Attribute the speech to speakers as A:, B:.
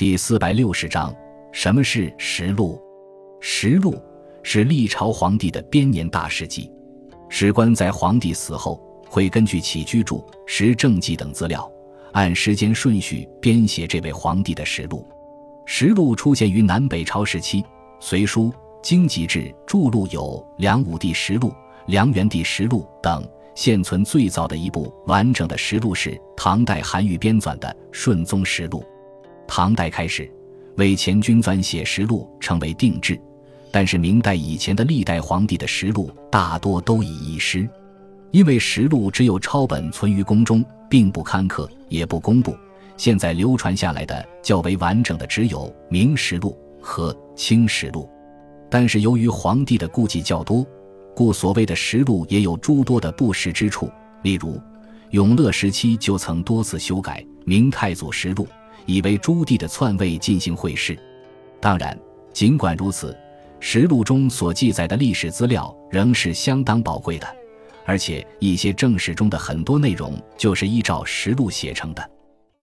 A: 第四百六十章，什么是实录？实录是历朝皇帝的编年大事记。史官在皇帝死后，会根据起居注、时政记等资料，按时间顺序编写这位皇帝的实录。实录出现于南北朝时期，《隋书·经籍志》著录有《梁武帝实录》《梁元帝实录》等。现存最早的一部完整的实录是唐代韩愈编纂的《顺宗实录》。唐代开始，为前君撰写实录成为定制，但是明代以前的历代皇帝的实录大多都已遗失，因为实录只有抄本存于宫中，并不刊刻，也不公布。现在流传下来的较为完整的只有《明实录》和《清实录》，但是由于皇帝的顾忌较多，故所谓的实录也有诸多的不实之处。例如，永乐时期就曾多次修改《明太祖实录》。以为朱棣的篡位进行会试。当然，尽管如此，实录中所记载的历史资料仍是相当宝贵的，而且一些正史中的很多内容就是依照实录写成的。